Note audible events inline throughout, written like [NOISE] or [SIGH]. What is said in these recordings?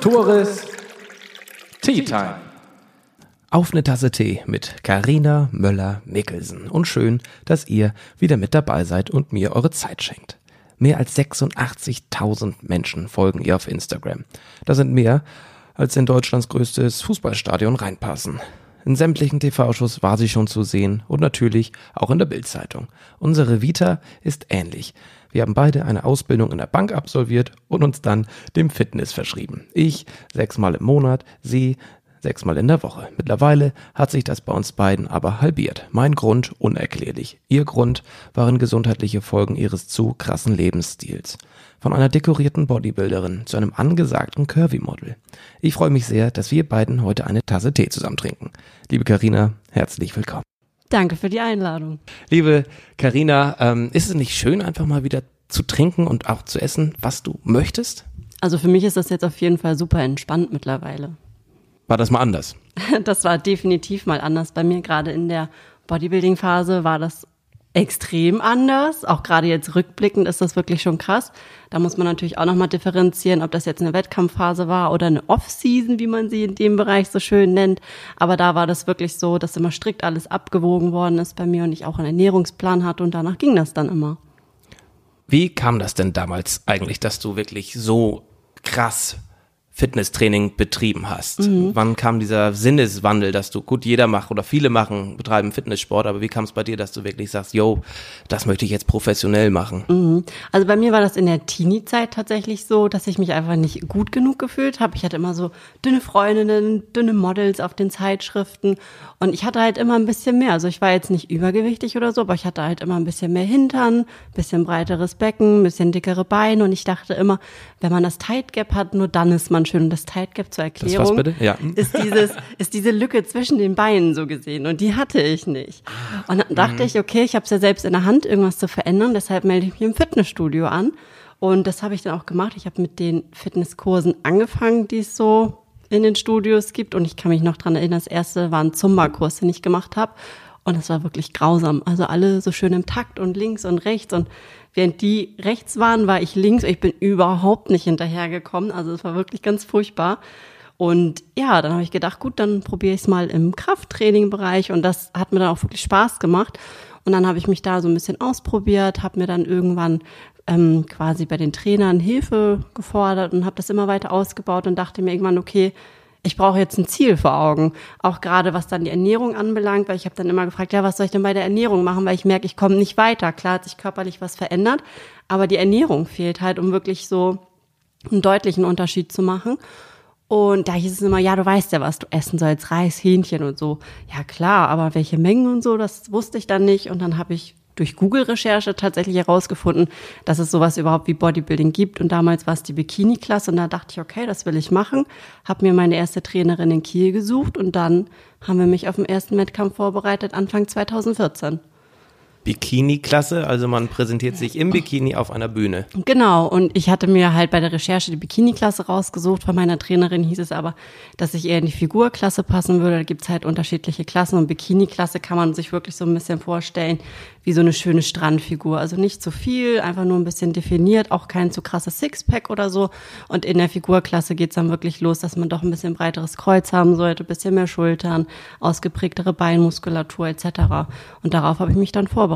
Tores Tea Time. Auf eine Tasse Tee mit Karina Möller-Mickelsen. Und schön, dass ihr wieder mit dabei seid und mir eure Zeit schenkt. Mehr als 86.000 Menschen folgen ihr auf Instagram. Das sind mehr, als in Deutschlands größtes Fußballstadion reinpassen. In sämtlichen TV-Shows war sie schon zu sehen und natürlich auch in der Bildzeitung. Unsere Vita ist ähnlich. Wir haben beide eine Ausbildung in der Bank absolviert und uns dann dem Fitness verschrieben. Ich sechsmal im Monat, sie sechsmal in der Woche. Mittlerweile hat sich das bei uns beiden aber halbiert. Mein Grund unerklärlich. Ihr Grund waren gesundheitliche Folgen ihres zu krassen Lebensstils. Von einer dekorierten Bodybuilderin zu einem angesagten Curvy-Model. Ich freue mich sehr, dass wir beiden heute eine Tasse Tee zusammen trinken. Liebe Karina, herzlich willkommen. Danke für die Einladung. Liebe Karina, ähm, ist es nicht schön, einfach mal wieder zu trinken und auch zu essen, was du möchtest? Also für mich ist das jetzt auf jeden Fall super entspannt mittlerweile. War das mal anders? [LAUGHS] Das war definitiv mal anders. Bei mir gerade in der Bodybuilding-Phase war das extrem anders. Auch gerade jetzt rückblickend ist das wirklich schon krass. Da muss man natürlich auch nochmal differenzieren, ob das jetzt eine Wettkampfphase war oder eine Off-Season, wie man sie in dem Bereich so schön nennt. Aber da war das wirklich so, dass immer strikt alles abgewogen worden ist bei mir und ich auch einen Ernährungsplan hatte und danach ging das dann immer. Wie kam das denn damals eigentlich, dass du wirklich so krass Fitnesstraining betrieben hast. Mhm. Wann kam dieser Sinneswandel, dass du, gut, jeder macht oder viele machen, betreiben Fitnesssport, aber wie kam es bei dir, dass du wirklich sagst, yo, das möchte ich jetzt professionell machen? Mhm. Also bei mir war das in der Teenie-Zeit tatsächlich so, dass ich mich einfach nicht gut genug gefühlt habe. Ich hatte immer so dünne Freundinnen, dünne Models auf den Zeitschriften und ich hatte halt immer ein bisschen mehr. Also ich war jetzt nicht übergewichtig oder so, aber ich hatte halt immer ein bisschen mehr Hintern, bisschen breiteres Becken, ein bisschen dickere Beine und ich dachte immer, wenn man das Tight Gap hat, nur dann ist man schön. Und das Tight Gap zur Erklärung das was bitte? Ja. ist dieses, ist diese Lücke zwischen den Beinen so gesehen. Und die hatte ich nicht. Und dann dachte mhm. ich, okay, ich habe es ja selbst in der Hand, irgendwas zu verändern. Deshalb melde ich mich im Fitnessstudio an. Und das habe ich dann auch gemacht. Ich habe mit den Fitnesskursen angefangen, die es so in den Studios gibt. Und ich kann mich noch dran erinnern, das erste war ein Zumba-Kurs, den ich gemacht habe. Und das war wirklich grausam. Also alle so schön im Takt und links und rechts. Und während die rechts waren, war ich links. Ich bin überhaupt nicht hinterhergekommen. Also es war wirklich ganz furchtbar. Und ja, dann habe ich gedacht, gut, dann probiere ich es mal im Krafttraining-Bereich. Und das hat mir dann auch wirklich Spaß gemacht. Und dann habe ich mich da so ein bisschen ausprobiert, habe mir dann irgendwann ähm, quasi bei den Trainern Hilfe gefordert und habe das immer weiter ausgebaut und dachte mir irgendwann, okay, ich brauche jetzt ein Ziel vor Augen. Auch gerade was dann die Ernährung anbelangt, weil ich habe dann immer gefragt, ja, was soll ich denn bei der Ernährung machen, weil ich merke, ich komme nicht weiter. Klar hat sich körperlich was verändert, aber die Ernährung fehlt halt, um wirklich so einen deutlichen Unterschied zu machen. Und da hieß es immer, ja, du weißt ja, was du essen sollst, Reis, Hähnchen und so. Ja, klar, aber welche Mengen und so, das wusste ich dann nicht. Und dann habe ich durch Google-Recherche tatsächlich herausgefunden, dass es sowas überhaupt wie Bodybuilding gibt. Und damals war es die Bikini-Klasse und da dachte ich, okay, das will ich machen. Habe mir meine erste Trainerin in Kiel gesucht und dann haben wir mich auf den ersten Wettkampf vorbereitet, Anfang 2014. Bikini-Klasse, also man präsentiert sich im Bikini auf einer Bühne. Genau, und ich hatte mir halt bei der Recherche die Bikini-Klasse rausgesucht. Von meiner Trainerin hieß es aber, dass ich eher in die Figurklasse passen würde. Da gibt's halt unterschiedliche Klassen und Bikini-Klasse kann man sich wirklich so ein bisschen vorstellen wie so eine schöne Strandfigur. Also nicht zu viel, einfach nur ein bisschen definiert, auch kein zu krasses Sixpack oder so. Und in der Figurklasse geht's dann wirklich los, dass man doch ein bisschen breiteres Kreuz haben sollte, bisschen mehr Schultern, ausgeprägtere Beinmuskulatur etc. Und darauf habe ich mich dann vorbereitet.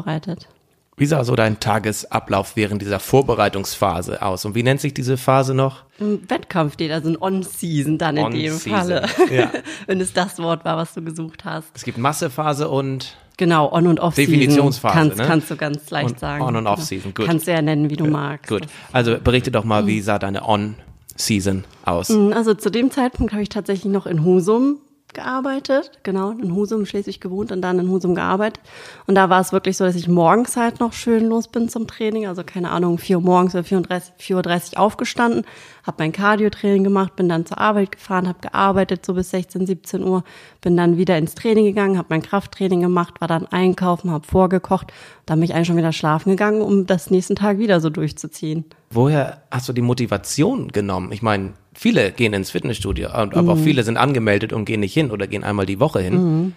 Wie sah so dein Tagesablauf während dieser Vorbereitungsphase aus? Und wie nennt sich diese Phase noch? Wettkampf, also ein On-Season dann in dem Falle. Ja. [LAUGHS] Wenn es das Wort war, was du gesucht hast. Es gibt Massephase und Genau, On- und Off-Season. Definitionsphase, kannst, ne? kannst du ganz leicht und sagen. On- und Off-Season, gut. Kannst du ja nennen, wie du magst. Gut, also berichte doch mal, wie sah deine On-Season aus? Mm, also zu dem Zeitpunkt habe ich tatsächlich noch in Husum gearbeitet, genau, in Husum, Schleswig gewohnt und dann in Husum gearbeitet. Und da war es wirklich so, dass ich morgens halt noch schön los bin zum Training, also keine Ahnung, 4 Uhr morgens oder 4.30 Uhr aufgestanden, habe mein Cardio-Training gemacht, bin dann zur Arbeit gefahren, habe gearbeitet so bis 16, 17 Uhr, bin dann wieder ins Training gegangen, habe mein Krafttraining gemacht, war dann einkaufen, habe vorgekocht, dann bin ich eigentlich schon wieder schlafen gegangen, um das nächsten Tag wieder so durchzuziehen. Woher hast du die Motivation genommen? Ich meine, viele gehen ins Fitnessstudio, aber mhm. auch viele sind angemeldet und gehen nicht hin oder gehen einmal die Woche hin. Mhm.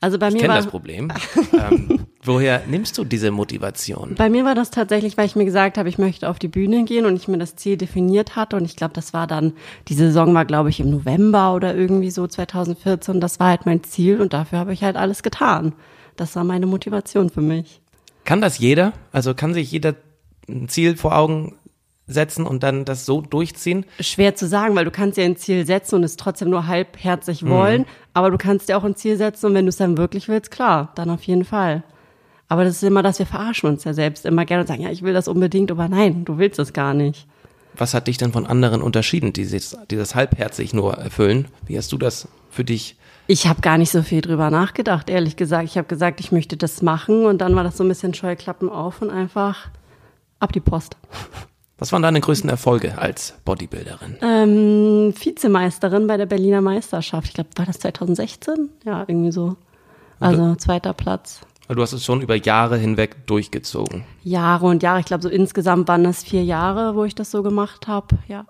Also bei ich mir kenne das Problem. ähm, Woher nimmst du diese Motivation? Bei mir war das tatsächlich, weil ich mir gesagt habe, ich möchte auf die Bühne gehen und ich mir das Ziel definiert hatte. Und ich glaube, das war dann, die Saison war, glaube ich, im November oder irgendwie so 2014. Das war halt mein Ziel und dafür habe ich halt alles getan. Das war meine Motivation für mich. Kann das jeder? Also kann sich jeder ein Ziel vor Augen setzen und dann das so durchziehen? Schwer zu sagen, weil du kannst ja ein Ziel setzen und es trotzdem nur halbherzig wollen, mhm. aber du kannst dir auch ein Ziel setzen und wenn du es dann wirklich willst, klar, dann auf jeden Fall. Aber das ist immer, dass wir verarschen uns ja selbst immer gerne und sagen, ja, ich will das unbedingt, aber nein, du willst es gar nicht. Was hat dich denn von anderen unterschieden, die, sich, die das halbherzig nur erfüllen? Wie hast du das für dich? Ich habe gar nicht so viel drüber nachgedacht, ehrlich gesagt. Ich habe gesagt, ich möchte das machen und dann war das so ein bisschen Scheuklappen auf und einfach ab die Post. Was waren deine größten Erfolge als Bodybuilderin? Ähm, Vizemeisterin bei der Berliner Meisterschaft. Ich glaube, war das 2016? Ja, irgendwie so. Also zweiter Platz. Du hast es schon über Jahre hinweg durchgezogen. Jahre und Jahre. Ich glaube, so insgesamt waren es vier Jahre, wo ich das so gemacht habe. Ja.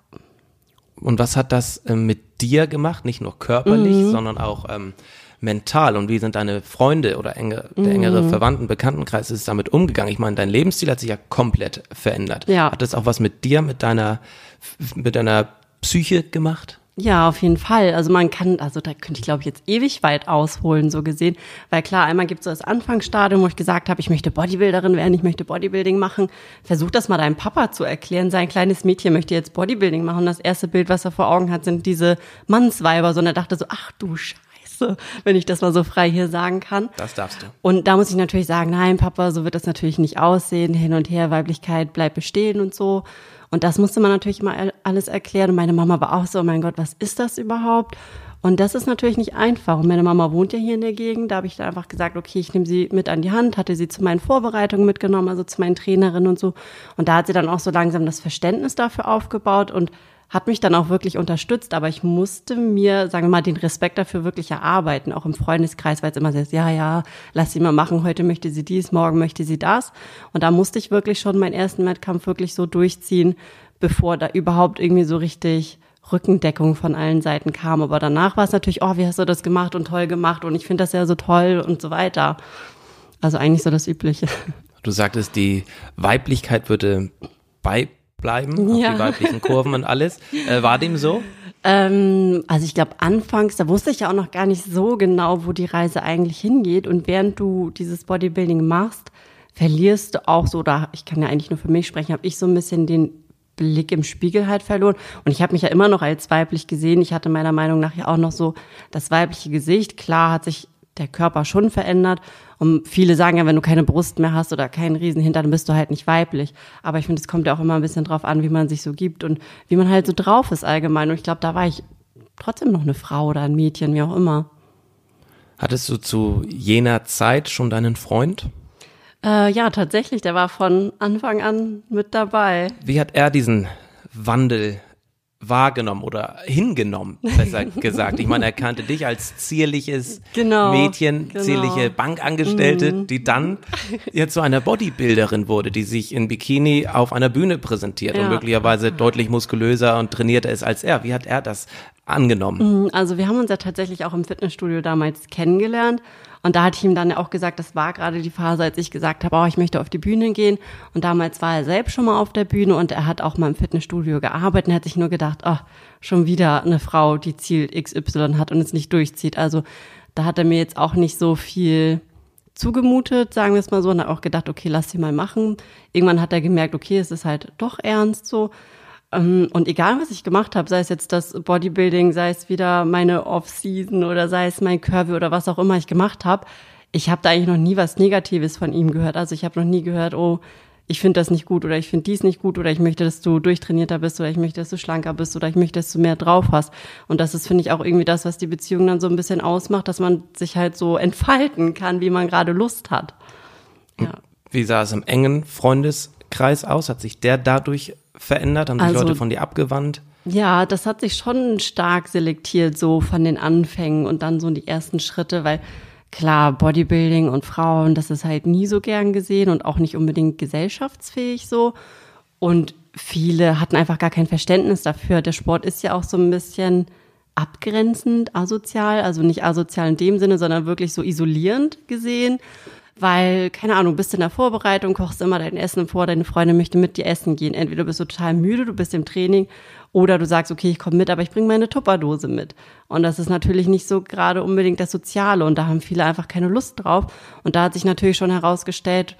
Und was hat das äh, mit dir gemacht? Nicht nur körperlich, mhm. sondern auch ähm, mental. Und wie sind deine Freunde oder enge, der engere mhm. Verwandten, Bekanntenkreis ist damit umgegangen? Ich meine, dein Lebensstil hat sich ja komplett verändert. Ja. Hat das auch was mit dir, mit deiner, mit deiner Psyche gemacht? Ja, auf jeden Fall. Also man kann, also da könnte ich glaube ich jetzt ewig weit ausholen, so gesehen. Weil klar, einmal gibt es so das Anfangsstadium, wo ich gesagt habe, ich möchte Bodybuilderin werden, ich möchte Bodybuilding machen. Versuch das mal deinem Papa zu erklären. Sein kleines Mädchen möchte jetzt Bodybuilding machen. Das erste Bild, was er vor Augen hat, sind diese Mannsweiber. So, und er dachte so, ach du Scheiße, wenn ich das mal so frei hier sagen kann. Das darfst du. Und da muss ich natürlich sagen, nein, Papa, so wird das natürlich nicht aussehen. Hin und her, Weiblichkeit bleibt bestehen und so. Und das musste man natürlich immer alles erklären. Und meine Mama war auch so, oh mein Gott, was ist das überhaupt? Und das ist natürlich nicht einfach. Und meine Mama wohnt ja hier in der Gegend. Da habe ich dann einfach gesagt, okay, ich nehme sie mit an die Hand, hatte sie zu meinen Vorbereitungen mitgenommen, also zu meinen Trainerinnen und so. Und da hat sie dann auch so langsam das Verständnis dafür aufgebaut und hat mich dann auch wirklich unterstützt, aber ich musste mir, sagen wir mal, den Respekt dafür wirklich erarbeiten, auch im Freundeskreis, weil es immer so ist, ja, ja, lass sie mal machen, heute möchte sie dies, morgen möchte sie das. Und da musste ich wirklich schon meinen ersten Wettkampf wirklich so durchziehen, bevor da überhaupt irgendwie so richtig Rückendeckung von allen Seiten kam. Aber danach war es natürlich, oh, wie hast du das gemacht und toll gemacht und ich finde das ja so toll und so weiter. Also eigentlich so das Übliche. Du sagtest, die Weiblichkeit würde bei bleiben, ja. die weiblichen Kurven und alles. Äh, war dem so? Ähm, also ich glaube, anfangs, da wusste ich ja auch noch gar nicht so genau, wo die Reise eigentlich hingeht. Und während du dieses Bodybuilding machst, verlierst du auch so, oder ich kann ja eigentlich nur für mich sprechen, habe ich so ein bisschen den Blick im Spiegel halt verloren. Und ich habe mich ja immer noch als weiblich gesehen. Ich hatte meiner Meinung nach ja auch noch so das weibliche Gesicht. Klar hat sich der Körper schon verändert. Und viele sagen ja, wenn du keine Brust mehr hast oder keinen Riesenhinter, dann bist du halt nicht weiblich. Aber ich finde, es kommt ja auch immer ein bisschen drauf an, wie man sich so gibt und wie man halt so drauf ist allgemein. Und ich glaube, da war ich trotzdem noch eine Frau oder ein Mädchen, wie auch immer. Hattest du zu jener Zeit schon deinen Freund? Äh, ja, tatsächlich. Der war von Anfang an mit dabei. Wie hat er diesen Wandel wahrgenommen oder hingenommen, besser [LAUGHS] gesagt. Ich meine, er kannte dich als zierliches genau, Mädchen, genau. zierliche Bankangestellte, mhm. die dann jetzt zu einer Bodybuilderin wurde, die sich in Bikini auf einer Bühne präsentiert ja. und möglicherweise deutlich muskulöser und trainierter ist als er. Wie hat er das angenommen? Mhm, also wir haben uns ja tatsächlich auch im Fitnessstudio damals kennengelernt und da hatte ich ihm dann auch gesagt, das war gerade die Phase, als ich gesagt habe, oh, ich möchte auf die Bühne gehen. Und damals war er selbst schon mal auf der Bühne und er hat auch mal im Fitnessstudio gearbeitet und hat sich nur gedacht, oh, schon wieder eine Frau, die Ziel XY hat und es nicht durchzieht. Also da hat er mir jetzt auch nicht so viel zugemutet, sagen wir es mal so, und hat auch gedacht, okay, lass sie mal machen. Irgendwann hat er gemerkt, okay, es ist halt doch ernst so. Ähm, und egal, was ich gemacht habe, sei es jetzt das Bodybuilding, sei es wieder meine Off-Season oder sei es mein Curvy oder was auch immer ich gemacht habe, ich habe da eigentlich noch nie was Negatives von ihm gehört. Also ich habe noch nie gehört, oh, ich finde das nicht gut oder ich finde dies nicht gut oder ich möchte, dass du durchtrainierter bist oder ich möchte, dass du schlanker bist oder ich möchte, dass du mehr drauf hast. Und das ist, finde ich, auch irgendwie das, was die Beziehung dann so ein bisschen ausmacht, dass man sich halt so entfalten kann, wie man gerade Lust hat. Ja. Wie sah es im engen Freundeskreis aus? Hat sich der dadurch verändert? Haben sich also, Leute von dir abgewandt? Ja, das hat sich schon stark selektiert, so von den Anfängen und dann so in die ersten Schritte, weil klar, Bodybuilding und Frauen, das ist halt nie so gern gesehen und auch nicht unbedingt gesellschaftsfähig so. Und viele hatten einfach gar kein Verständnis dafür. Der Sport ist ja auch so ein bisschen abgrenzend, asozial, also nicht asozial in dem Sinne, sondern wirklich so isolierend gesehen weil, keine Ahnung, bist in der Vorbereitung, kochst immer dein Essen vor, deine Freundin möchte mit dir essen gehen. Entweder bist du total müde, du bist im Training oder du sagst, okay, ich komme mit, aber ich bringe meine Tupperdose mit. Und das ist natürlich nicht so gerade unbedingt das Soziale und da haben viele einfach keine Lust drauf. Und da hat sich natürlich schon herausgestellt,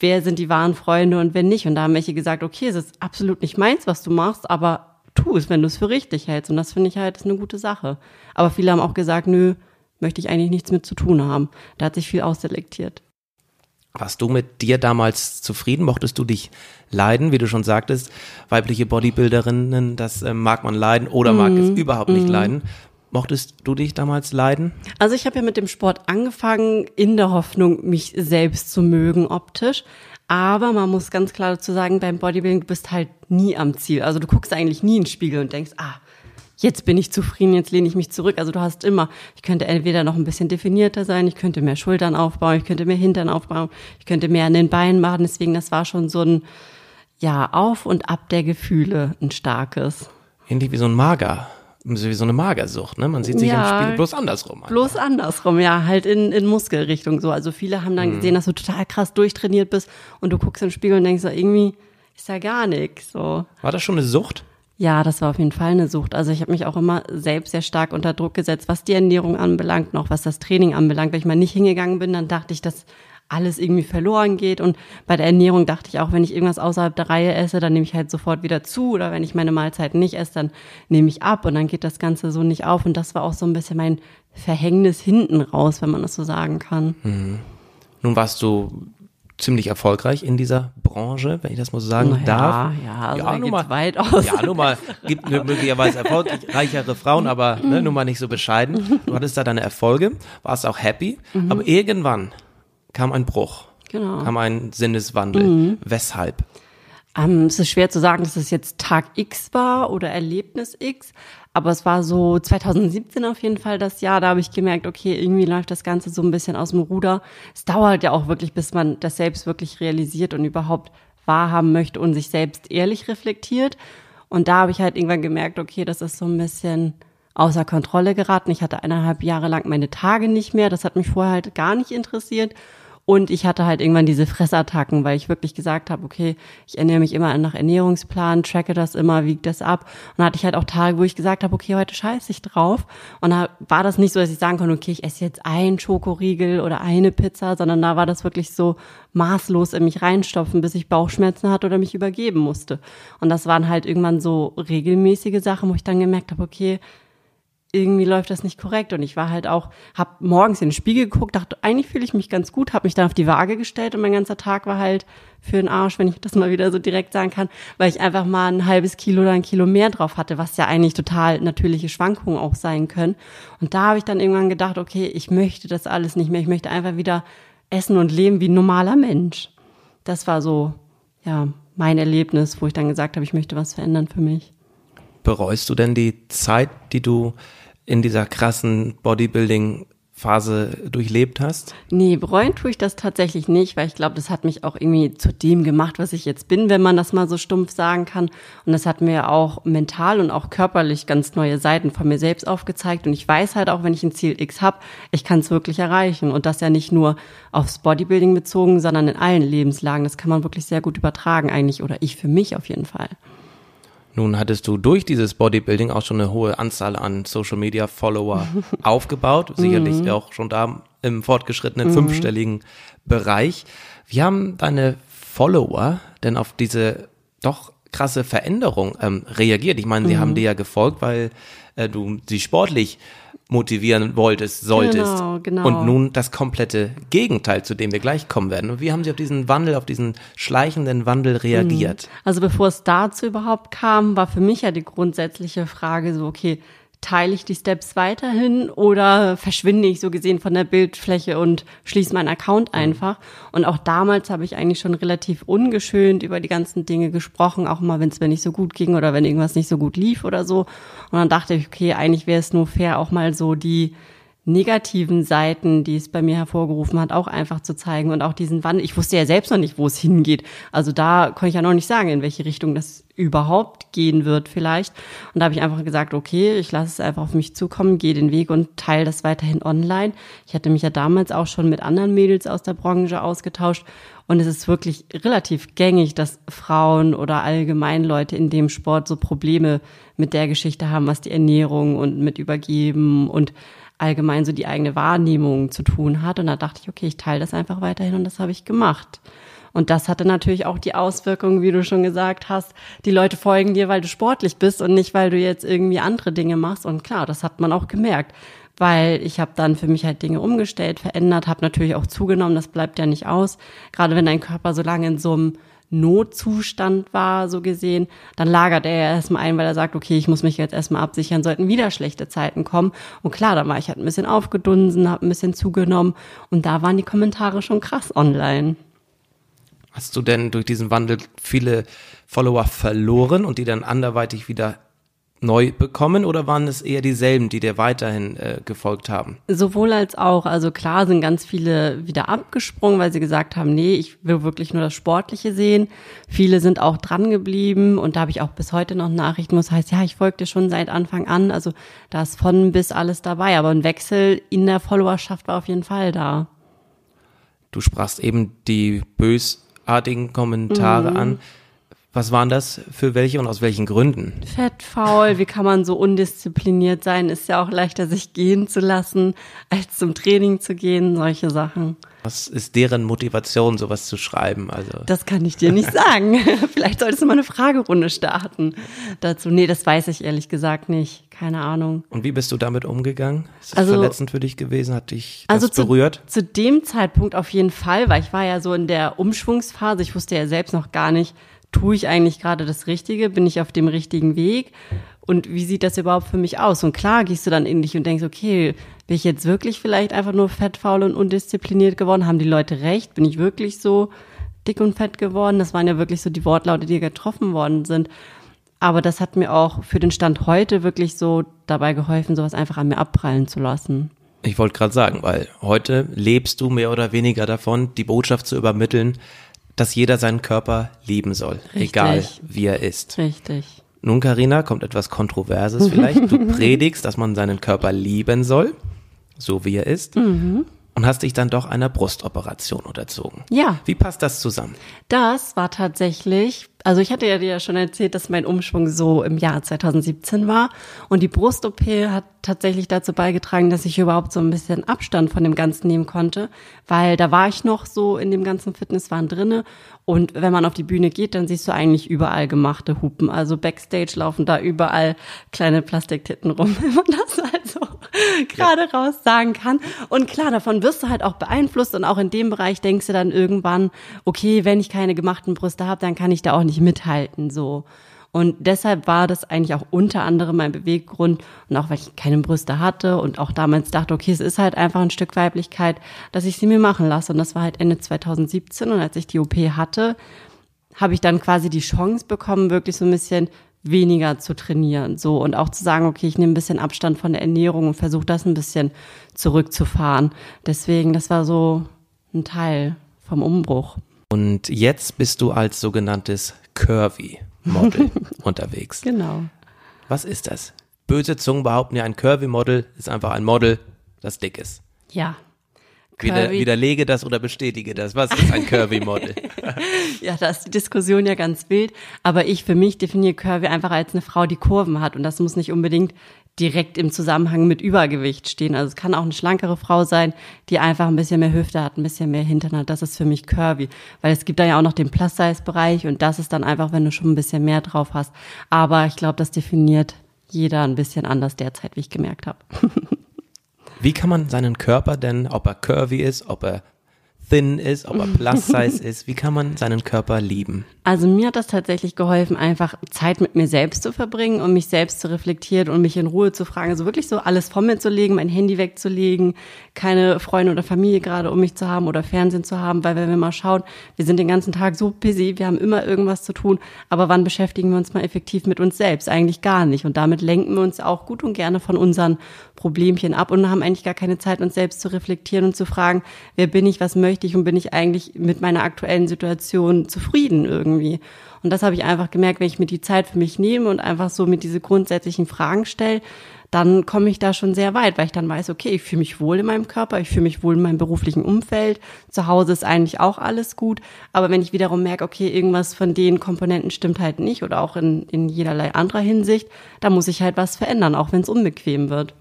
wer sind die wahren Freunde und wer nicht. Und da haben welche gesagt, okay, es ist absolut nicht meins, was du machst, aber tu es, wenn du es für richtig hältst. Und das finde ich halt ist eine gute Sache. Aber viele haben auch gesagt, nö, möchte ich eigentlich nichts mit zu tun haben. Da hat sich viel ausselektiert. Warst du mit dir damals zufrieden? Mochtest du dich leiden? Wie du schon sagtest, weibliche Bodybuilderinnen, das äh, mag man leiden oder mag es mhm. überhaupt nicht mhm. leiden. Mochtest du dich damals leiden? Also ich habe ja mit dem Sport angefangen in der Hoffnung, mich selbst zu mögen optisch. Aber man muss ganz klar dazu sagen, beim Bodybuilding, du bist halt nie am Ziel. Also du guckst eigentlich nie in den Spiegel und denkst, ah, jetzt bin ich zufrieden, jetzt lehne ich mich zurück. Also du hast immer, ich könnte entweder noch ein bisschen definierter sein, ich könnte mehr Schultern aufbauen, ich könnte mehr Hintern aufbauen, ich könnte mehr an den Beinen machen. Deswegen, das war schon so ein, ja, Auf und Ab der Gefühle, ein starkes. Ähnlich wie so ein Mager wie so eine Magersucht, ne? Man sieht sich ja, im Spiegel bloß andersrum. Einfach. Bloß andersrum, ja, halt in, in Muskelrichtung so. Also viele haben dann mhm. gesehen, dass du total krass durchtrainiert bist und du guckst im Spiegel und denkst so, irgendwie ist ja gar nichts. So. War das schon eine Sucht? Ja, das war auf jeden Fall eine Sucht. Also ich habe mich auch immer selbst sehr stark unter Druck gesetzt, was die Ernährung anbelangt, noch was das Training anbelangt. Wenn ich mal nicht hingegangen bin, dann dachte ich, dass alles irgendwie verloren geht. Und bei der Ernährung dachte ich auch, wenn ich irgendwas außerhalb der Reihe esse, dann nehme ich halt sofort wieder zu. Oder wenn ich meine Mahlzeiten nicht esse, dann nehme ich ab und dann geht das Ganze so nicht auf. Und das war auch so ein bisschen mein Verhängnis hinten raus, wenn man das so sagen kann. Mhm. Nun warst du ziemlich erfolgreich in dieser Branche, wenn ich das mal so sagen naja, darf. Ja, also ja, nur mal, weit aus. Ja, nur mal, gibt möglicherweise erfolgreichere Frauen, aber ne, nur mal nicht so bescheiden. Du hattest da deine Erfolge, warst auch happy, mhm. aber irgendwann kam ein Bruch. Genau. Kam ein Sinneswandel. Mhm. Weshalb? Ähm, es ist schwer zu sagen, dass es jetzt Tag X war oder Erlebnis X, aber es war so 2017 auf jeden Fall das Jahr, da habe ich gemerkt, okay, irgendwie läuft das Ganze so ein bisschen aus dem Ruder. Es dauert ja auch wirklich, bis man das selbst wirklich realisiert und überhaupt wahrhaben möchte und sich selbst ehrlich reflektiert. Und da habe ich halt irgendwann gemerkt, okay, das ist so ein bisschen außer Kontrolle geraten. Ich hatte eineinhalb Jahre lang meine Tage nicht mehr. Das hat mich vorher halt gar nicht interessiert. Und ich hatte halt irgendwann diese Fressattacken, weil ich wirklich gesagt habe, okay, ich ernähre mich immer nach Ernährungsplan, tracke das immer, wiege das ab. Und dann hatte ich halt auch Tage, wo ich gesagt habe, okay, heute scheiße ich drauf. Und da war das nicht so, dass ich sagen konnte, okay, ich esse jetzt einen Schokoriegel oder eine Pizza, sondern da war das wirklich so maßlos in mich reinstopfen, bis ich Bauchschmerzen hatte oder mich übergeben musste. Und das waren halt irgendwann so regelmäßige Sachen, wo ich dann gemerkt habe, okay, irgendwie läuft das nicht korrekt. Und ich war halt auch, hab morgens in den Spiegel geguckt, dachte, eigentlich fühle ich mich ganz gut, habe mich dann auf die Waage gestellt und mein ganzer Tag war halt für den Arsch, wenn ich das mal wieder so direkt sagen kann, weil ich einfach mal ein halbes Kilo oder ein Kilo mehr drauf hatte, was ja eigentlich total natürliche Schwankungen auch sein können. Und da habe ich dann irgendwann gedacht, okay, ich möchte das alles nicht mehr. Ich möchte einfach wieder essen und leben wie ein normaler Mensch. Das war so, ja, mein Erlebnis, wo ich dann gesagt habe, ich möchte was verändern für mich. Bereust du denn die Zeit, die du in dieser krassen Bodybuilding Phase durchlebt hast? Nee, bereuen tue ich das tatsächlich nicht, weil ich glaube, das hat mich auch irgendwie zu dem gemacht, was ich jetzt bin, wenn man das mal so stumpf sagen kann. Und das hat mir auch mental und auch körperlich ganz neue Seiten von mir selbst aufgezeigt. Und ich weiß halt auch, wenn ich ein Ziel X habe, ich kann es wirklich erreichen. Und das ja nicht nur aufs Bodybuilding bezogen, sondern in allen Lebenslagen. Das kann man wirklich sehr gut übertragen eigentlich oder ich für mich auf jeden Fall. Nun hattest du durch dieses Bodybuilding auch schon eine hohe Anzahl an Social Media Follower [LAUGHS] aufgebaut, sicherlich mhm. auch schon da im fortgeschrittenen mhm. fünfstelligen Bereich. Wie haben deine Follower denn auf diese doch krasse Veränderung ähm, reagiert? Ich meine, sie mhm. haben dir ja gefolgt, weil äh, du sie sportlich motivieren wolltest, solltest. Genau, genau. Und nun das komplette Gegenteil, zu dem wir gleich kommen werden. Und wie haben Sie auf diesen Wandel, auf diesen schleichenden Wandel reagiert? Mhm. Also bevor es dazu überhaupt kam, war für mich ja die grundsätzliche Frage so, okay, teile ich die Steps weiterhin oder verschwinde ich so gesehen von der Bildfläche und schließe meinen Account mhm. einfach. Und auch damals habe ich eigentlich schon relativ ungeschönt über die ganzen Dinge gesprochen, auch mal, wenn es mir nicht so gut ging oder wenn irgendwas nicht so gut lief oder so. Und dann dachte ich, okay, eigentlich wäre es nur fair, auch mal so die negativen Seiten, die es bei mir hervorgerufen hat, auch einfach zu zeigen und auch diesen Wandel. Ich wusste ja selbst noch nicht, wo es hingeht. Also da konnte ich ja noch nicht sagen, in welche Richtung das überhaupt gehen wird vielleicht. Und da habe ich einfach gesagt, okay, ich lasse es einfach auf mich zukommen, gehe den Weg und teile das weiterhin online. Ich hatte mich ja damals auch schon mit anderen Mädels aus der Branche ausgetauscht und es ist wirklich relativ gängig, dass Frauen oder allgemein Leute in dem Sport so Probleme mit der Geschichte haben, was die Ernährung und mit Übergeben und allgemein so die eigene Wahrnehmung zu tun hat. Und da dachte ich, okay, ich teile das einfach weiterhin und das habe ich gemacht. Und das hatte natürlich auch die Auswirkung, wie du schon gesagt hast, die Leute folgen dir, weil du sportlich bist und nicht, weil du jetzt irgendwie andere Dinge machst. Und klar, das hat man auch gemerkt, weil ich habe dann für mich halt Dinge umgestellt, verändert, habe natürlich auch zugenommen, das bleibt ja nicht aus. Gerade wenn dein Körper so lange in so einem Notzustand war, so gesehen, dann lagert er ja erstmal ein, weil er sagt, okay, ich muss mich jetzt erstmal absichern, sollten wieder schlechte Zeiten kommen. Und klar, da war ich halt ein bisschen aufgedunsen, habe ein bisschen zugenommen und da waren die Kommentare schon krass online. Hast du denn durch diesen Wandel viele Follower verloren und die dann anderweitig wieder neu bekommen oder waren es eher dieselben, die dir weiterhin äh, gefolgt haben? Sowohl als auch. Also klar sind ganz viele wieder abgesprungen, weil sie gesagt haben, nee, ich will wirklich nur das Sportliche sehen. Viele sind auch dran geblieben und da habe ich auch bis heute noch Nachrichten, wo es heißt, ja, ich folgte schon seit Anfang an. Also da ist von bis alles dabei. Aber ein Wechsel in der Followerschaft war auf jeden Fall da. Du sprachst eben die bösartigen Kommentare mhm. an. Was waren das für welche und aus welchen Gründen? Fett, faul, wie kann man so undiszipliniert sein? Ist ja auch leichter, sich gehen zu lassen, als zum Training zu gehen, solche Sachen. Was ist deren Motivation, sowas zu schreiben? Also das kann ich dir nicht [LAUGHS] sagen. [LAUGHS] Vielleicht solltest du mal eine Fragerunde starten dazu. Nee, das weiß ich ehrlich gesagt nicht. Keine Ahnung. Und wie bist du damit umgegangen? Ist das also, verletzend für dich gewesen? Hat dich das also berührt? Zu, zu dem Zeitpunkt auf jeden Fall, weil ich war ja so in der Umschwungsphase. Ich wusste ja selbst noch gar nicht, tue ich eigentlich gerade das Richtige? Bin ich auf dem richtigen Weg? Und wie sieht das überhaupt für mich aus? Und klar gehst du dann in dich und denkst, okay, bin ich jetzt wirklich vielleicht einfach nur fettfaul und undiszipliniert geworden? Haben die Leute recht? Bin ich wirklich so dick und fett geworden? Das waren ja wirklich so die Wortlaute, die getroffen worden sind. Aber das hat mir auch für den Stand heute wirklich so dabei geholfen, sowas einfach an mir abprallen zu lassen. Ich wollte gerade sagen, weil heute lebst du mehr oder weniger davon, die Botschaft zu übermitteln, dass jeder seinen Körper lieben soll, Richtig. egal wie er ist. Richtig. Nun, Karina, kommt etwas Kontroverses vielleicht. Du [LAUGHS] predigst, dass man seinen Körper lieben soll, so wie er ist. Mhm. Und hast dich dann doch einer Brustoperation unterzogen. Ja. Wie passt das zusammen? Das war tatsächlich also ich hatte ja dir ja schon erzählt, dass mein Umschwung so im Jahr 2017 war. Und die Brust-OP hat tatsächlich dazu beigetragen, dass ich überhaupt so ein bisschen Abstand von dem Ganzen nehmen konnte. Weil da war ich noch so in dem ganzen Fitnesswahn drinne. Und wenn man auf die Bühne geht, dann siehst du eigentlich überall gemachte Hupen. Also Backstage laufen da überall kleine Plastiktitten rum, [LAUGHS] wenn man das also gerade ja. raus sagen kann. Und klar, davon wirst du halt auch beeinflusst. Und auch in dem Bereich denkst du dann irgendwann, okay, wenn ich keine gemachten Brüste habe, dann kann ich da auch nicht nicht mithalten, so. Und deshalb war das eigentlich auch unter anderem mein Beweggrund und auch weil ich keine Brüste hatte und auch damals dachte, okay, es ist halt einfach ein Stück Weiblichkeit, dass ich sie mir machen lasse. Und das war halt Ende 2017 und als ich die OP hatte, habe ich dann quasi die Chance bekommen, wirklich so ein bisschen weniger zu trainieren, so und auch zu sagen, okay, ich nehme ein bisschen Abstand von der Ernährung und versuche das ein bisschen zurückzufahren. Deswegen, das war so ein Teil vom Umbruch. Und jetzt bist du als sogenanntes Curvy-Model [LAUGHS] unterwegs. Genau. Was ist das? Böse Zungen behaupten ja, ein Curvy-Model ist einfach ein Model, das dick ist. Ja. Wieder, widerlege das oder bestätige das. Was ist ein Curvy-Model? [LAUGHS] ja, da ist die Diskussion ja ganz wild. Aber ich für mich definiere Curvy einfach als eine Frau, die Kurven hat. Und das muss nicht unbedingt direkt im Zusammenhang mit Übergewicht stehen. Also es kann auch eine schlankere Frau sein, die einfach ein bisschen mehr Hüfte hat, ein bisschen mehr Hintern hat. Das ist für mich curvy. Weil es gibt da ja auch noch den Plus-Size-Bereich und das ist dann einfach, wenn du schon ein bisschen mehr drauf hast. Aber ich glaube, das definiert jeder ein bisschen anders derzeit, wie ich gemerkt habe. [LAUGHS] wie kann man seinen Körper denn, ob er curvy ist, ob er thin ist, ob er [LAUGHS] plus size ist. Wie kann man seinen Körper lieben? Also mir hat das tatsächlich geholfen, einfach Zeit mit mir selbst zu verbringen und mich selbst zu reflektieren und mich in Ruhe zu fragen. Also wirklich so alles von mir zu legen, mein Handy wegzulegen, keine Freunde oder Familie gerade um mich zu haben oder Fernsehen zu haben, weil wenn wir mal schauen, wir sind den ganzen Tag so busy, wir haben immer irgendwas zu tun, aber wann beschäftigen wir uns mal effektiv mit uns selbst? Eigentlich gar nicht. Und damit lenken wir uns auch gut und gerne von unseren Problemchen ab und haben eigentlich gar keine Zeit, uns selbst zu reflektieren und zu fragen, wer bin ich, was möchte ich und bin ich eigentlich mit meiner aktuellen Situation zufrieden irgendwie irgendwie. Und das habe ich einfach gemerkt, wenn ich mir die Zeit für mich nehme und einfach so mit diese grundsätzlichen Fragen stelle, dann komme ich da schon sehr weit, weil ich dann weiß, okay, ich fühle mich wohl in meinem Körper, ich fühle mich wohl in meinem beruflichen Umfeld, zu Hause ist eigentlich auch alles gut, aber wenn ich wiederum merke, okay, irgendwas von den Komponenten stimmt halt nicht oder auch in, in jederlei anderer Hinsicht, dann muss ich halt was verändern, auch wenn es unbequem wird.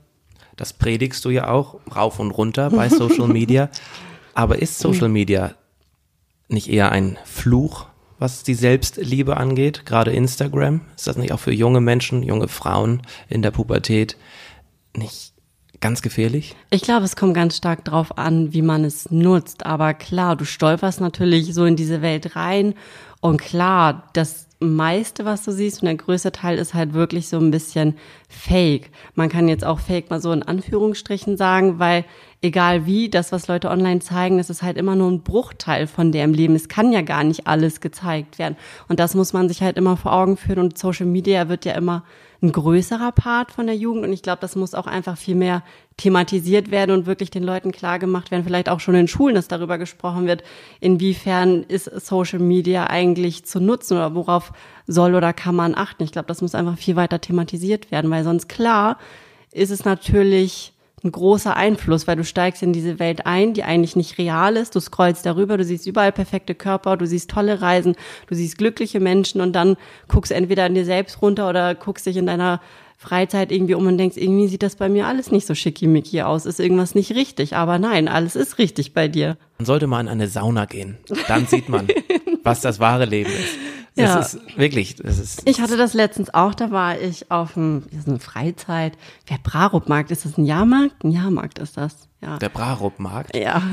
Das predigst du ja auch rauf und runter bei Social Media. [LAUGHS] aber ist Social Media nicht eher ein Fluch was die Selbstliebe angeht, gerade Instagram? Ist das nicht auch für junge Menschen, junge Frauen in der Pubertät nicht ganz gefährlich? Ich glaube, es kommt ganz stark drauf an, wie man es nutzt. Aber klar, du stolperst natürlich so in diese Welt rein. Und klar, das meiste, was du siehst, und der größte Teil ist halt wirklich so ein bisschen fake. Man kann jetzt auch fake mal so in Anführungsstrichen sagen, weil egal wie, das, was Leute online zeigen, das ist halt immer nur ein Bruchteil von deren Leben. Es kann ja gar nicht alles gezeigt werden. Und das muss man sich halt immer vor Augen führen. Und Social Media wird ja immer ein größerer Part von der Jugend. Und ich glaube, das muss auch einfach viel mehr thematisiert werden und wirklich den Leuten klar gemacht werden, vielleicht auch schon in Schulen, dass darüber gesprochen wird, inwiefern ist Social Media eigentlich zu nutzen oder worauf soll oder kann man achten. Ich glaube, das muss einfach viel weiter thematisiert werden, weil sonst klar ist es natürlich ein großer Einfluss, weil du steigst in diese Welt ein, die eigentlich nicht real ist. Du scrollst darüber, du siehst überall perfekte Körper, du siehst tolle Reisen, du siehst glückliche Menschen und dann guckst du entweder an dir selbst runter oder guckst dich in deiner Freizeit irgendwie um und denkst, irgendwie sieht das bei mir alles nicht so schickimicki aus, ist irgendwas nicht richtig. Aber nein, alles ist richtig bei dir. Man sollte mal in eine Sauna gehen. Dann sieht man, [LAUGHS] was das wahre Leben ist. Das ja. ist wirklich, das ist. Ich hatte das letztens auch, da war ich auf einem, das ist eine Freizeit, der Brarup-Markt, ist das ein Jahrmarkt? Ein Jahrmarkt ist das, ja. Der Brarup-Markt? Ja. [LAUGHS]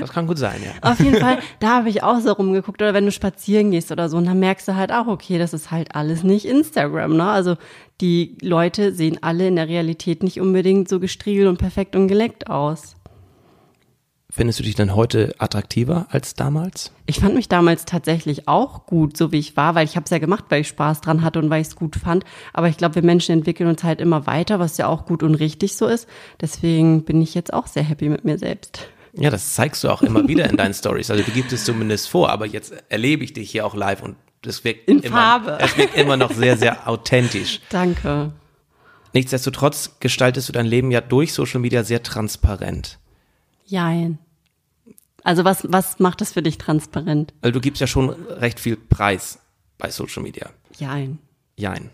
Das kann gut sein, ja. Auf jeden Fall, da habe ich auch so rumgeguckt, oder wenn du spazieren gehst oder so, und dann merkst du halt auch, okay, das ist halt alles nicht Instagram, ne? Also, die Leute sehen alle in der Realität nicht unbedingt so gestriegelt und perfekt und geleckt aus. Findest du dich denn heute attraktiver als damals? Ich fand mich damals tatsächlich auch gut, so wie ich war, weil ich habe es ja gemacht, weil ich Spaß dran hatte und weil ich es gut fand. Aber ich glaube, wir Menschen entwickeln uns halt immer weiter, was ja auch gut und richtig so ist. Deswegen bin ich jetzt auch sehr happy mit mir selbst. Ja, das zeigst du auch immer wieder in deinen [LAUGHS] Stories. Also du gibst es zumindest vor, aber jetzt erlebe ich dich hier auch live und es wirkt in immer, Farbe. Es wirkt immer noch sehr, sehr [LAUGHS] authentisch. Danke. Nichtsdestotrotz gestaltest du dein Leben ja durch Social Media sehr transparent. Jein. Also was, was macht das für dich transparent? Weil du gibst ja schon recht viel Preis bei Social Media. Jein. Jein.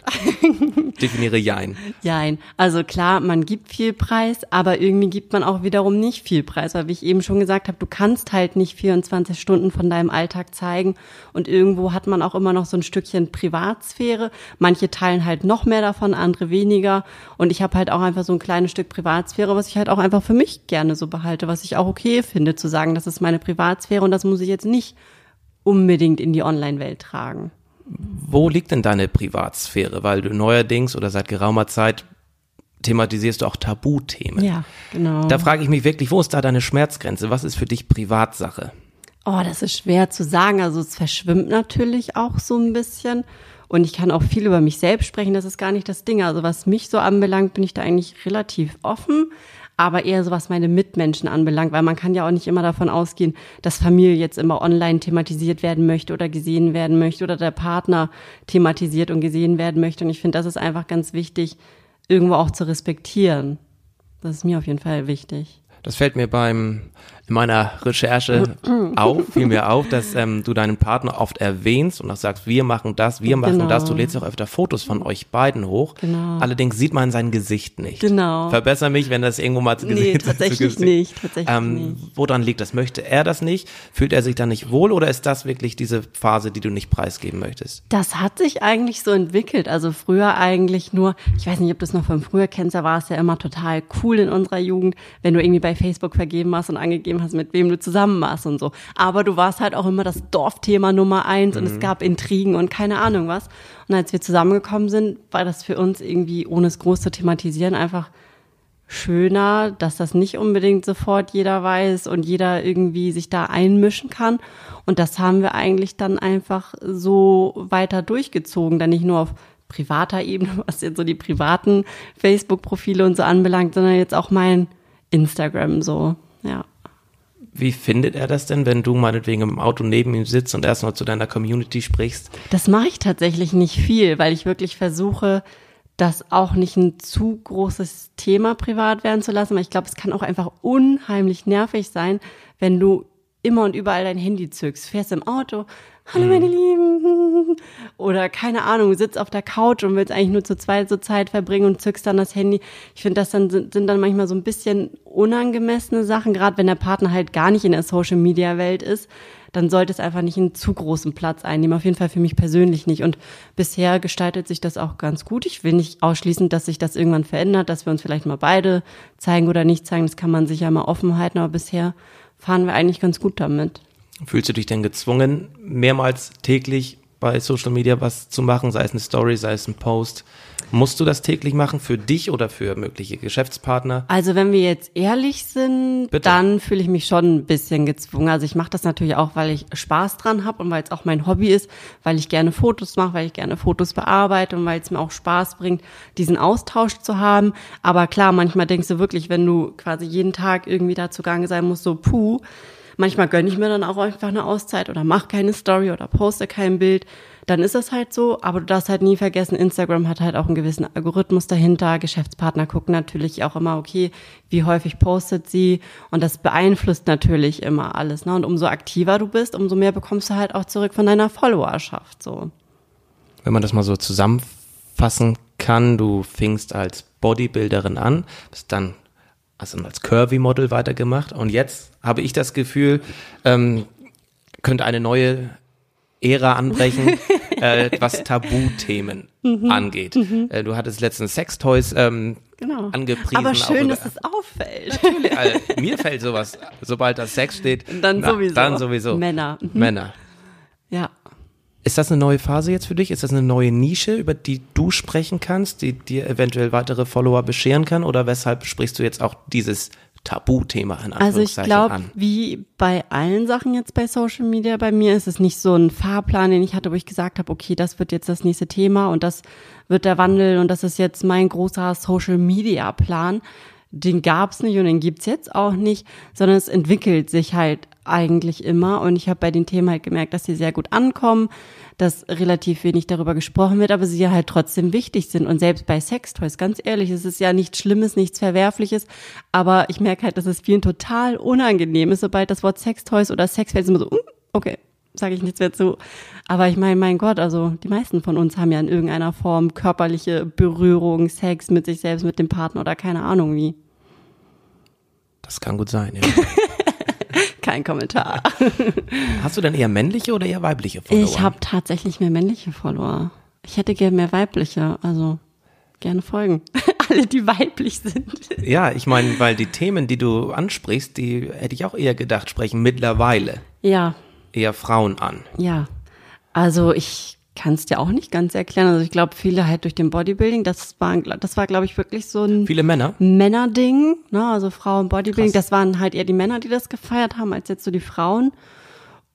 [LAUGHS] Definiere Jein. Jein. Also klar, man gibt viel Preis, aber irgendwie gibt man auch wiederum nicht viel Preis, weil wie ich eben schon gesagt habe, du kannst halt nicht 24 Stunden von deinem Alltag zeigen und irgendwo hat man auch immer noch so ein Stückchen Privatsphäre. Manche teilen halt noch mehr davon, andere weniger und ich habe halt auch einfach so ein kleines Stück Privatsphäre, was ich halt auch einfach für mich gerne so behalte, was ich auch okay finde, zu sagen, das ist meine Privatsphäre und das muss ich jetzt nicht unbedingt in die Online-Welt tragen. Wo liegt denn deine Privatsphäre? Weil du neuerdings oder seit geraumer Zeit thematisierst du auch Tabuthemen. Ja, genau. Da frage ich mich wirklich, wo ist da deine Schmerzgrenze? Was ist für dich Privatsache? Oh, das ist schwer zu sagen. Also es verschwimmt natürlich auch so ein bisschen. Und ich kann auch viel über mich selbst sprechen. Das ist gar nicht das Ding. Also was mich so anbelangt, bin ich da eigentlich relativ offen aber eher so was meine Mitmenschen anbelangt, weil man kann ja auch nicht immer davon ausgehen, dass Familie jetzt immer online thematisiert werden möchte oder gesehen werden möchte oder der Partner thematisiert und gesehen werden möchte. Und ich finde, das ist einfach ganz wichtig, irgendwo auch zu respektieren. Das ist mir auf jeden Fall wichtig. Das fällt mir beim meiner Recherche auf, fiel mir auf, dass ähm, du deinen Partner oft erwähnst und auch sagst, wir machen das, wir machen genau. das. Du lädst auch öfter Fotos von euch beiden hoch. Genau. Allerdings sieht man sein Gesicht nicht. Genau. Verbessere mich, wenn das irgendwo mal zu gesehen nee, [LAUGHS] tatsächlich nicht. Tatsächlich ähm, nicht. Woran liegt das? Möchte er das nicht? Fühlt er sich da nicht wohl oder ist das wirklich diese Phase, die du nicht preisgeben möchtest? Das hat sich eigentlich so entwickelt. Also früher eigentlich nur, ich weiß nicht, ob du es noch von früher kennst, da war es ja immer total cool in unserer Jugend, wenn du irgendwie bei Facebook vergeben hast und angegeben hast, mit wem du zusammen warst und so. Aber du warst halt auch immer das Dorfthema Nummer eins und es gab Intrigen und keine Ahnung was. Und als wir zusammengekommen sind, war das für uns irgendwie, ohne es groß zu thematisieren, einfach schöner, dass das nicht unbedingt sofort jeder weiß und jeder irgendwie sich da einmischen kann. Und das haben wir eigentlich dann einfach so weiter durchgezogen, dann nicht nur auf privater Ebene, [LAUGHS] was jetzt so die privaten Facebook-Profile und so anbelangt, sondern jetzt auch mein Instagram so, ja. Wie findet er das denn, wenn du meinetwegen im Auto neben ihm sitzt und erstmal zu deiner Community sprichst? Das mache ich tatsächlich nicht viel, weil ich wirklich versuche, das auch nicht ein zu großes Thema privat werden zu lassen, weil ich glaube, es kann auch einfach unheimlich nervig sein, wenn du immer und überall dein Handy zückst, fährst im Auto, hallo meine Lieben, [LAUGHS] oder keine Ahnung, sitzt auf der Couch und willst eigentlich nur zu zweit so Zeit verbringen und zückst dann das Handy. Ich finde, das dann sind, sind dann manchmal so ein bisschen unangemessene Sachen, gerade wenn der Partner halt gar nicht in der Social Media Welt ist, dann sollte es einfach nicht einen zu großen Platz einnehmen. Auf jeden Fall für mich persönlich nicht. Und bisher gestaltet sich das auch ganz gut. Ich will nicht ausschließen, dass sich das irgendwann verändert, dass wir uns vielleicht mal beide zeigen oder nicht zeigen. Das kann man sich ja mal offen halten, aber bisher fahren wir eigentlich ganz gut damit. Fühlst du dich denn gezwungen, mehrmals täglich bei Social Media was zu machen, sei es eine Story, sei es ein Post? Musst du das täglich machen für dich oder für mögliche Geschäftspartner? Also wenn wir jetzt ehrlich sind, Bitte. dann fühle ich mich schon ein bisschen gezwungen. Also ich mache das natürlich auch, weil ich Spaß dran habe und weil es auch mein Hobby ist, weil ich gerne Fotos mache, weil ich gerne Fotos bearbeite und weil es mir auch Spaß bringt, diesen Austausch zu haben. Aber klar, manchmal denkst du wirklich, wenn du quasi jeden Tag irgendwie dazu gegangen sein musst, so puh, manchmal gönne ich mir dann auch einfach eine Auszeit oder mache keine Story oder poste kein Bild dann ist das halt so. Aber du darfst halt nie vergessen, Instagram hat halt auch einen gewissen Algorithmus dahinter. Geschäftspartner gucken natürlich auch immer, okay, wie häufig postet sie. Und das beeinflusst natürlich immer alles. Ne? Und umso aktiver du bist, umso mehr bekommst du halt auch zurück von deiner Followerschaft. So. Wenn man das mal so zusammenfassen kann, du fingst als Bodybuilderin an, bist dann also als Curvy-Model weitergemacht und jetzt habe ich das Gefühl, ähm, könnte eine neue Ära anbrechen, [LAUGHS] äh, was Tabuthemen Mhm. angeht. Äh, du hattest letztens Sextoys ähm, Genau. angepriesen. Aber schön, dass es auffällt. Natürlich, also, [LAUGHS] mir fällt sowas, sobald das Sex steht. Dann na, sowieso. Dann sowieso. Männer. Mhm. Männer. Ja. Ist das eine neue Phase jetzt für dich? Ist das eine neue Nische, über die du sprechen kannst, die dir eventuell weitere Follower bescheren kann? Oder weshalb sprichst du jetzt auch dieses Tabuthema in Also ich glaube, an? wie bei allen Sachen jetzt bei Social Media bei mir ist es nicht so ein Fahrplan, den ich hatte, wo ich gesagt habe, okay, das wird jetzt das nächste Thema und das wird der Wandel und das ist jetzt mein großer Social Media Plan. Den gab's nicht und den gibt's jetzt auch nicht, sondern es entwickelt sich halt eigentlich immer und ich habe bei den Themen halt gemerkt, dass sie sehr gut ankommen, dass relativ wenig darüber gesprochen wird, aber sie ja halt trotzdem wichtig sind und selbst bei Sextoys, ganz ehrlich, es ist ja nichts Schlimmes, nichts Verwerfliches, aber ich merke halt, dass es vielen total unangenehm ist, sobald das Wort Sextoys oder Sex fällt, ist immer so, "Mm, okay, sage ich nichts mehr zu. Aber ich meine, mein Gott, also die meisten von uns haben ja in irgendeiner Form körperliche Berührung, Sex mit sich selbst, mit dem Partner oder keine Ahnung wie. Das kann gut sein, ja. [LAUGHS] Kein Kommentar. Hast du denn eher männliche oder eher weibliche Follower? Ich habe tatsächlich mehr männliche Follower. Ich hätte gerne mehr weibliche, also gerne folgen. [LAUGHS] Alle, die weiblich sind. Ja, ich meine, weil die Themen, die du ansprichst, die hätte ich auch eher gedacht, sprechen mittlerweile Ja, eher Frauen an. ja. Also ich kann es dir auch nicht ganz erklären. Also ich glaube, viele halt durch den Bodybuilding, das war, das war, glaube ich, wirklich so ein Viele Männer. Männerding, ne? Also Frauen Bodybuilding, Krass. das waren halt eher die Männer, die das gefeiert haben, als jetzt so die Frauen.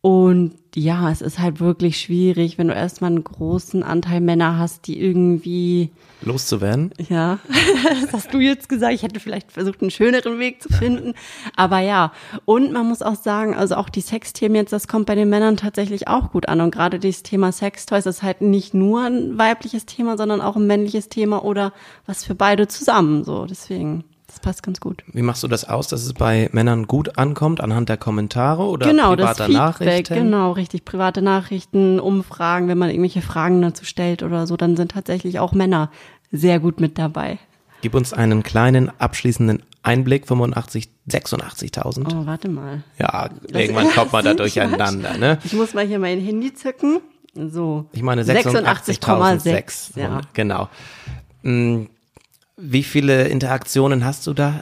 Und ja, es ist halt wirklich schwierig, wenn du erstmal einen großen Anteil Männer hast, die irgendwie, loszuwerden. ja, [LAUGHS] das hast du jetzt gesagt, ich hätte vielleicht versucht, einen schöneren Weg zu finden. Aber ja, und man muss auch sagen, also auch die Sexthemen jetzt, das kommt bei den Männern tatsächlich auch gut an. Und gerade dieses Thema Sextoys ist halt nicht nur ein weibliches Thema, sondern auch ein männliches Thema oder was für beide zusammen. So, deswegen, das passt ganz gut. Wie machst du das aus, dass es bei Männern gut ankommt anhand der Kommentare oder genau, das privater Feedback, Nachrichten? genau, richtig. Private Nachrichten, Umfragen, wenn man irgendwelche Fragen dazu stellt oder so, dann sind tatsächlich auch Männer sehr gut mit dabei. Gib uns einen kleinen abschließenden Einblick, 85, 86.000. Oh, warte mal. Ja, irgendwann kommt man da [LAUGHS] durcheinander, ne? Ich muss mal hier mein Handy zücken. So. Ich meine 86,6. 86.600, Ja. genau. Wie viele Interaktionen hast du da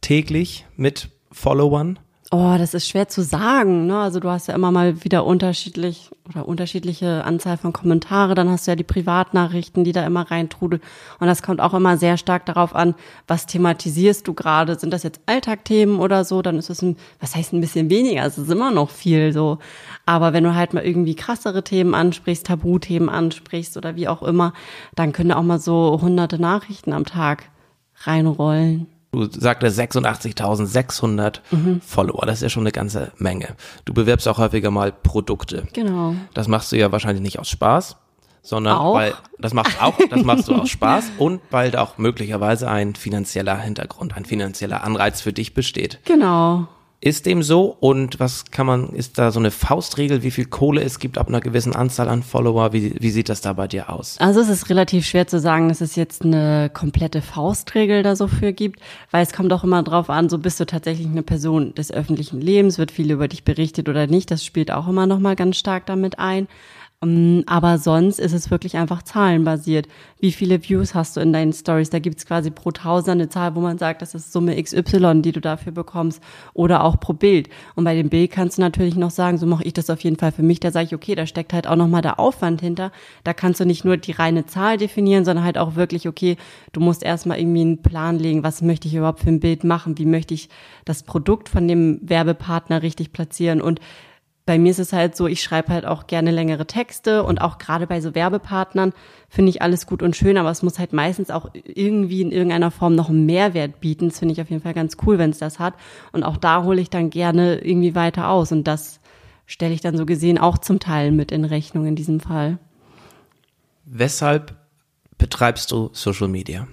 täglich mit Followern? Oh, das ist schwer zu sagen. Ne? Also du hast ja immer mal wieder unterschiedlich oder unterschiedliche Anzahl von Kommentare. Dann hast du ja die Privatnachrichten, die da immer reintrudeln. Und das kommt auch immer sehr stark darauf an, was thematisierst du gerade? Sind das jetzt Alltagthemen oder so? Dann ist es ein, was heißt ein bisschen weniger? Es ist immer noch viel so. Aber wenn du halt mal irgendwie krassere Themen ansprichst, Tabuthemen ansprichst oder wie auch immer, dann können auch mal so hunderte Nachrichten am Tag reinrollen. Du sagte 86.600 mhm. Follower, das ist ja schon eine ganze Menge. Du bewirbst auch häufiger mal Produkte. Genau. Das machst du ja wahrscheinlich nicht aus Spaß, sondern auch? weil das machst auch, das machst du aus Spaß [LAUGHS] und weil da auch möglicherweise ein finanzieller Hintergrund, ein finanzieller Anreiz für dich besteht. Genau. Ist dem so und was kann man, ist da so eine Faustregel, wie viel Kohle es gibt ab einer gewissen Anzahl an Follower? Wie, wie sieht das da bei dir aus? Also es ist relativ schwer zu sagen, dass es jetzt eine komplette Faustregel da so für gibt, weil es kommt auch immer drauf an, so bist du tatsächlich eine Person des öffentlichen Lebens, wird viel über dich berichtet oder nicht, das spielt auch immer nochmal ganz stark damit ein. Ähm, aber sonst ist es wirklich einfach zahlenbasiert. Wie viele Views hast du in deinen Stories? Da gibt's quasi pro Tausend eine Zahl, wo man sagt, das ist Summe XY, die du dafür bekommst. Oder auch pro Bild. Und bei dem Bild kannst du natürlich noch sagen, so mache ich das auf jeden Fall für mich. Da sage ich, okay, da steckt halt auch nochmal der Aufwand hinter. Da kannst du nicht nur die reine Zahl definieren, sondern halt auch wirklich, okay, du musst erstmal irgendwie einen Plan legen, was möchte ich überhaupt für ein Bild machen? Wie möchte ich das Produkt von dem Werbepartner richtig platzieren? Und bei mir ist es halt so, ich schreibe halt auch gerne längere Texte und auch gerade bei so Werbepartnern finde ich alles gut und schön, aber es muss halt meistens auch irgendwie in irgendeiner Form noch einen Mehrwert bieten. Das finde ich auf jeden Fall ganz cool, wenn es das hat. Und auch da hole ich dann gerne irgendwie weiter aus und das stelle ich dann so gesehen auch zum Teil mit in Rechnung in diesem Fall. Weshalb betreibst du Social Media?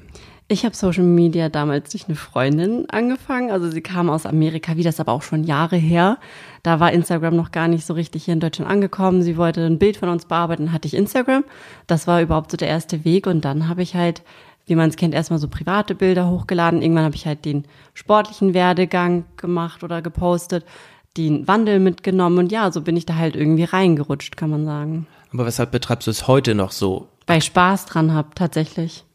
Ich habe Social Media damals durch eine Freundin angefangen. Also sie kam aus Amerika, wie das aber auch schon Jahre her. Da war Instagram noch gar nicht so richtig hier in Deutschland angekommen. Sie wollte ein Bild von uns bearbeiten, hatte ich Instagram. Das war überhaupt so der erste Weg. Und dann habe ich halt, wie man es kennt, erstmal so private Bilder hochgeladen. Irgendwann habe ich halt den sportlichen Werdegang gemacht oder gepostet, den Wandel mitgenommen. Und ja, so bin ich da halt irgendwie reingerutscht, kann man sagen. Aber weshalb betreibst du es heute noch so? Weil ich Spaß dran habe, tatsächlich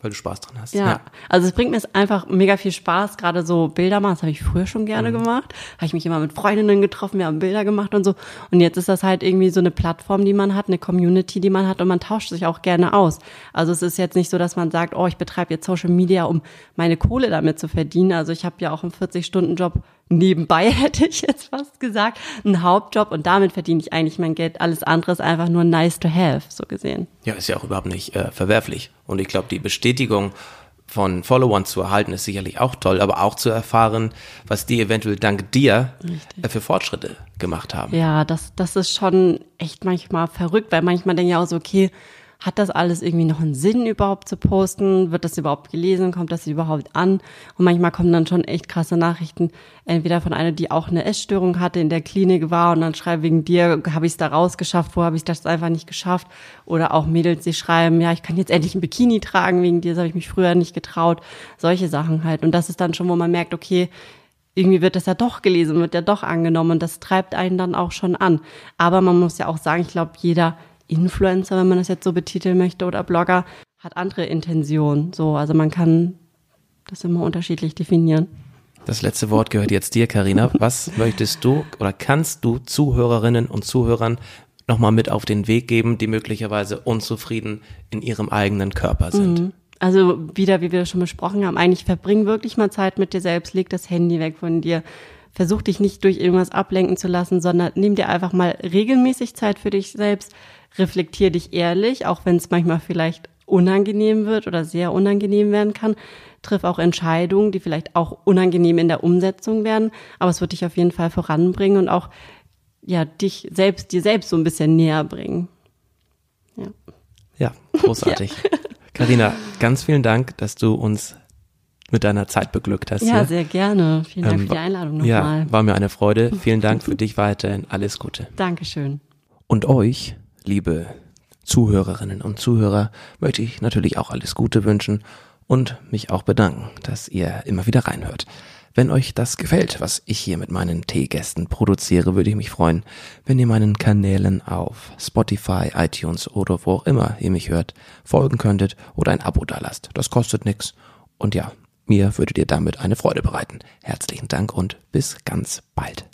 weil du Spaß dran hast. Ja. ja. Also es bringt mir einfach mega viel Spaß, gerade so Bilder machen, das habe ich früher schon gerne mhm. gemacht. Habe ich mich immer mit Freundinnen getroffen, wir haben Bilder gemacht und so. Und jetzt ist das halt irgendwie so eine Plattform, die man hat, eine Community, die man hat und man tauscht sich auch gerne aus. Also es ist jetzt nicht so, dass man sagt, oh, ich betreibe jetzt Social Media, um meine Kohle damit zu verdienen. Also ich habe ja auch einen 40-Stunden-Job nebenbei, [LAUGHS] hätte ich jetzt fast gesagt, einen Hauptjob und damit verdiene ich eigentlich mein Geld. Alles andere ist einfach nur nice to have, so gesehen. Ja, ist ja auch überhaupt nicht äh, verwerflich. Und ich glaube, die Bestätigung von Followern zu erhalten, ist sicherlich auch toll, aber auch zu erfahren, was die eventuell dank dir äh, für Fortschritte gemacht haben. Ja, das, das ist schon echt manchmal verrückt, weil manchmal denke ich auch so, okay, hat das alles irgendwie noch einen Sinn überhaupt zu posten? Wird das überhaupt gelesen? Kommt das überhaupt an? Und manchmal kommen dann schon echt krasse Nachrichten, entweder von einer, die auch eine Essstörung hatte, in der Klinik war und dann schreibt, wegen dir habe ich es da rausgeschafft, wo habe ich das einfach nicht geschafft? Oder auch Mädels, die schreiben, ja, ich kann jetzt endlich ein Bikini tragen, wegen dir, das habe ich mich früher nicht getraut. Solche Sachen halt. Und das ist dann schon, wo man merkt, okay, irgendwie wird das ja doch gelesen, wird ja doch angenommen und das treibt einen dann auch schon an. Aber man muss ja auch sagen, ich glaube, jeder Influencer, wenn man das jetzt so betiteln möchte, oder Blogger, hat andere Intentionen. So, also man kann das immer unterschiedlich definieren. Das letzte Wort gehört jetzt dir, Karina. Was möchtest du oder kannst du Zuhörerinnen und Zuhörern nochmal mit auf den Weg geben, die möglicherweise unzufrieden in ihrem eigenen Körper sind? Mhm. Also wieder, wie wir schon besprochen haben, eigentlich verbring wirklich mal Zeit mit dir selbst, leg das Handy weg von dir, versuch dich nicht durch irgendwas ablenken zu lassen, sondern nimm dir einfach mal regelmäßig Zeit für dich selbst, reflektier dich ehrlich, auch wenn es manchmal vielleicht unangenehm wird oder sehr unangenehm werden kann. Triff auch Entscheidungen, die vielleicht auch unangenehm in der Umsetzung werden, aber es wird dich auf jeden Fall voranbringen und auch ja dich selbst dir selbst so ein bisschen näher bringen. Ja, ja großartig. [LAUGHS] Karina, ja. ganz vielen Dank, dass du uns mit deiner Zeit beglückt hast. Ja, hier. sehr gerne. Vielen Dank ähm, für die Einladung nochmal. Ja, war mir eine Freude. [LAUGHS] Vielen Dank für dich weiterhin. Alles Gute. Dankeschön. Und euch liebe Zuhörerinnen und Zuhörer, möchte ich natürlich auch alles Gute wünschen und mich auch bedanken, dass ihr immer wieder reinhört. Wenn euch das gefällt, was ich hier mit meinen Teegästen produziere, würde ich mich freuen, wenn ihr meinen Kanälen auf Spotify, iTunes oder wo auch immer ihr mich hört, folgen könntet oder ein Abo dalasst. Das kostet nichts. Und ja, mir würdet ihr damit eine Freude bereiten. Herzlichen Dank und bis ganz bald.